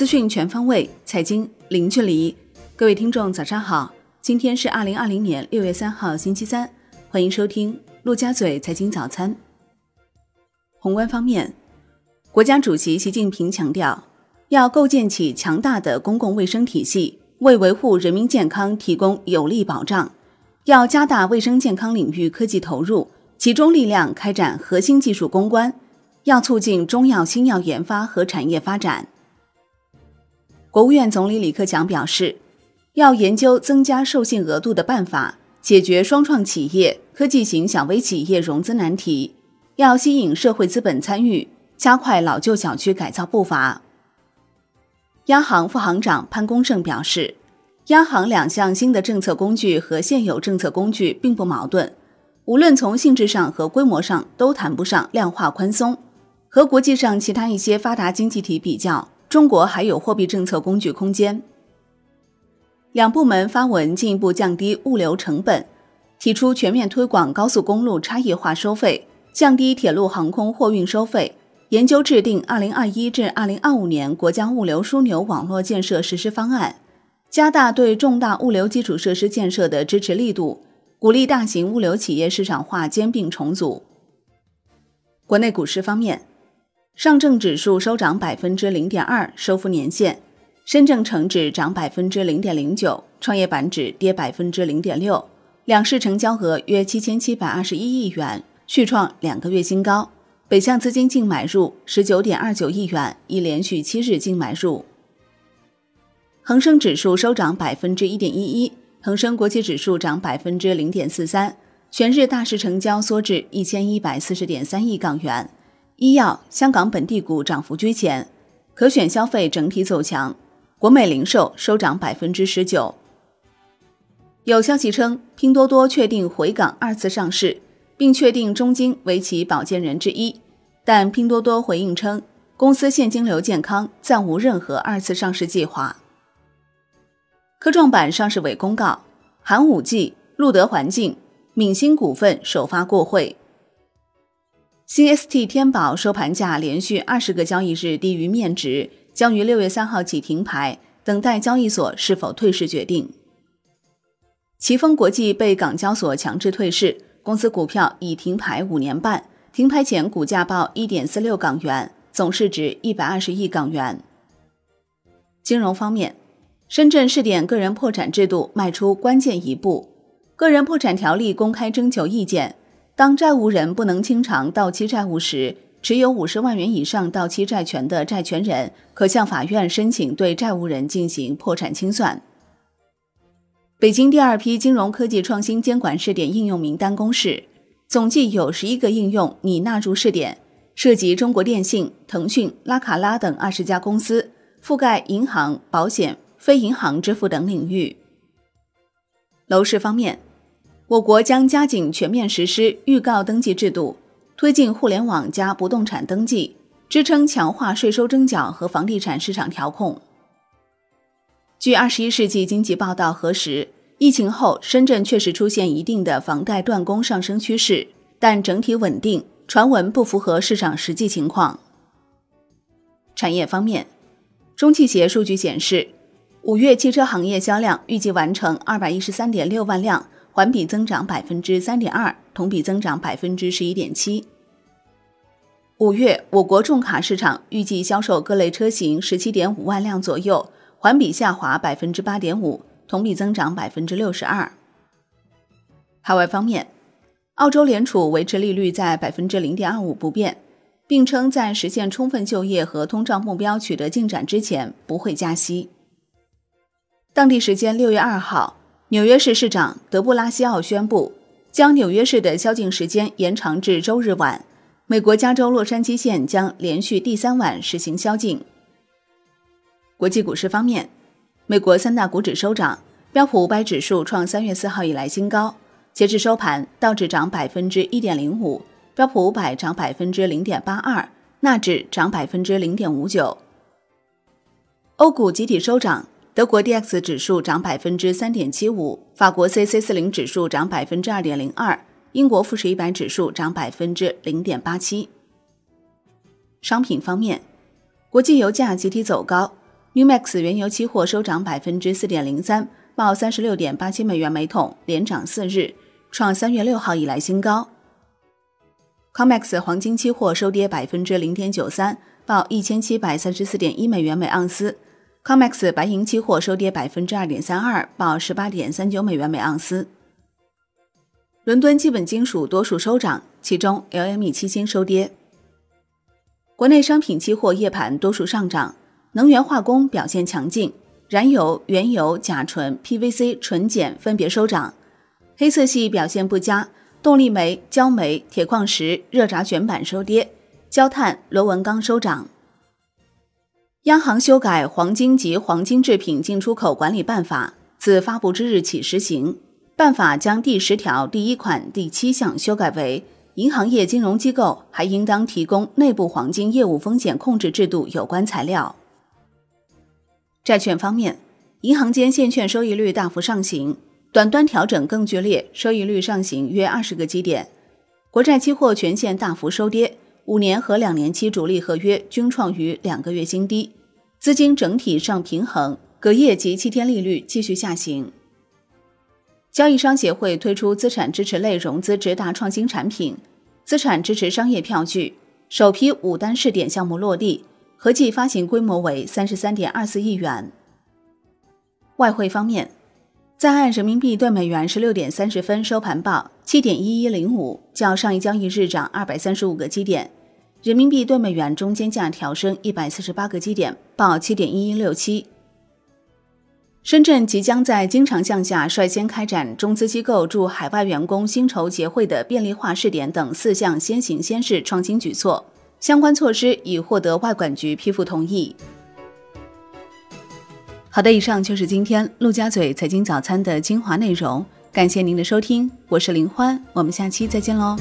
资讯全方位，财经零距离。各位听众，早上好！今天是二零二零年六月三号，星期三。欢迎收听陆家嘴财经早餐。宏观方面，国家主席习近平强调，要构建起强大的公共卫生体系，为维护人民健康提供有力保障。要加大卫生健康领域科技投入，集中力量开展核心技术攻关。要促进中药新药研发和产业发展。国务院总理李克强表示，要研究增加授信额度的办法，解决双创企业、科技型小微企业融资难题；要吸引社会资本参与，加快老旧小区改造步伐。央行副行长潘功胜表示，央行两项新的政策工具和现有政策工具并不矛盾，无论从性质上和规模上都谈不上量化宽松。和国际上其他一些发达经济体比较，中国还有货币政策工具空间。两部门发文进一步降低物流成本，提出全面推广高速公路差异化收费，降低铁路航空货运收费，研究制定二零二一至二零二五年国家物流枢纽网络建设实施方案，加大对重大物流基础设施建设的支持力度，鼓励大型物流企业市场化兼并重组。国内股市方面。上证指数收涨百分之零点二，收复年线；深证成指涨百分之零点零九，创业板指跌百分之零点六。两市成交额约七千七百二十一亿元，续创两个月新高。北向资金净买入十九点二九亿元，已连续七日净买入。恒生指数收涨百分之一点一一，恒生国际指数涨百分之零点四三，全日大市成交缩至一千一百四十点三亿港元。医药、香港本地股涨幅居前，可选消费整体走强，国美零售收涨百分之十九。有消息称，拼多多确定回港二次上市，并确定中金为其保荐人之一，但拼多多回应称，公司现金流健康，暂无任何二次上市计划。科创板上市委公告，寒武纪、路德环境、闽星股份首发过会。CST 天宝收盘价连续二十个交易日低于面值，将于六月三号起停牌，等待交易所是否退市决定。奇峰国际被港交所强制退市，公司股票已停牌五年半，停牌前股价报一点四六港元，总市值一百二十亿港元。金融方面，深圳试点个人破产制度迈出关键一步，个人破产条例公开征求意见。当债务人不能清偿到期债务时，持有五十万元以上到期债权的债权人可向法院申请对债务人进行破产清算。北京第二批金融科技创新监管试点应用名单公示，总计有十一个应用拟纳入试点，涉及中国电信、腾讯、拉卡拉等二十家公司，覆盖银行、保险、非银行支付等领域。楼市方面。我国将加紧全面实施预告登记制度，推进互联网加不动产登记，支撑强化税收征缴和房地产市场调控。据《二十一世纪经济报道》核实，疫情后深圳确实出现一定的房贷断供上升趋势，但整体稳定，传闻不符合市场实际情况。产业方面，中汽协数据显示，五月汽车行业销量预计完成二百一十三点六万辆。环比增长百分之三点二，同比增长百分之十一点七。五月，我国重卡市场预计销售各类车型十七点五万辆左右，环比下滑百分之八点五，同比增长百分之六十二。海外方面，澳洲联储维持利率在百分之零点二五不变，并称在实现充分就业和通胀目标取得进展之前不会加息。当地时间六月二号。纽约市市长德布拉西奥宣布，将纽约市的宵禁时间延长至周日晚。美国加州洛杉矶县将连续第三晚实行宵禁。国际股市方面，美国三大股指收涨，标普五百指数创三月四号以来新高。截至收盘，道指涨百分之一点零五，标普五百涨百分之零点八二，纳指涨百分之零点五九。欧股集体收涨。德国 D X 指数涨百分之三点七五，法国 C C 四零指数涨百分之二点零二，英国富时一百指数涨百分之零点八七。商品方面，国际油价集体走高，，Newmax 原油期货收涨百分之四点零三，报三十六点八七美元每桶，连涨四日，创三月六号以来新高。COMEX 黄金期货收跌百分之零点九三，报一千七百三十四点一美元每盎司。COMEX 白银期货收跌百分之二点三二，报十八点三九美元每盎司。伦敦基本金属多数收涨，其中 LME 期金收跌。国内商品期货夜盘多数上涨，能源化工表现强劲，燃油、原油、甲醇、PVC、纯碱分别收涨。黑色系表现不佳。动力煤、焦煤、铁矿石、热轧卷板收跌，焦炭、螺纹钢收涨。央行修改《黄金及黄金制品进出口管理办法》，自发布之日起实行。办法将第十条第一款第七项修改为：银行业金融机构还应当提供内部黄金业务风险控制制度有关材料。债券方面，银行间现券收益率大幅上行。短端调整更剧烈，收益率上行约二十个基点。国债期货全线大幅收跌，五年和两年期主力合约均创于两个月新低，资金整体上平衡，隔夜及七天利率继续下行。交易商协会推出资产支持类融资直达创新产品——资产支持商业票据，首批五单试点项目落地，合计发行规模为三十三点二四亿元。外汇方面。在岸人民币兑美元十六点三十分收盘报七点一一零五，较上一交易日涨二百三十五个基点。人民币兑美元中间价调升一百四十八个基点，报七点一一六七。深圳即将在经常项下率先开展中资机构驻海外员工薪酬结汇的便利化试点等四项先行先试创新举措，相关措施已获得外管局批复同意。好的，以上就是今天陆家嘴财经早餐的精华内容，感谢您的收听，我是林欢，我们下期再见喽。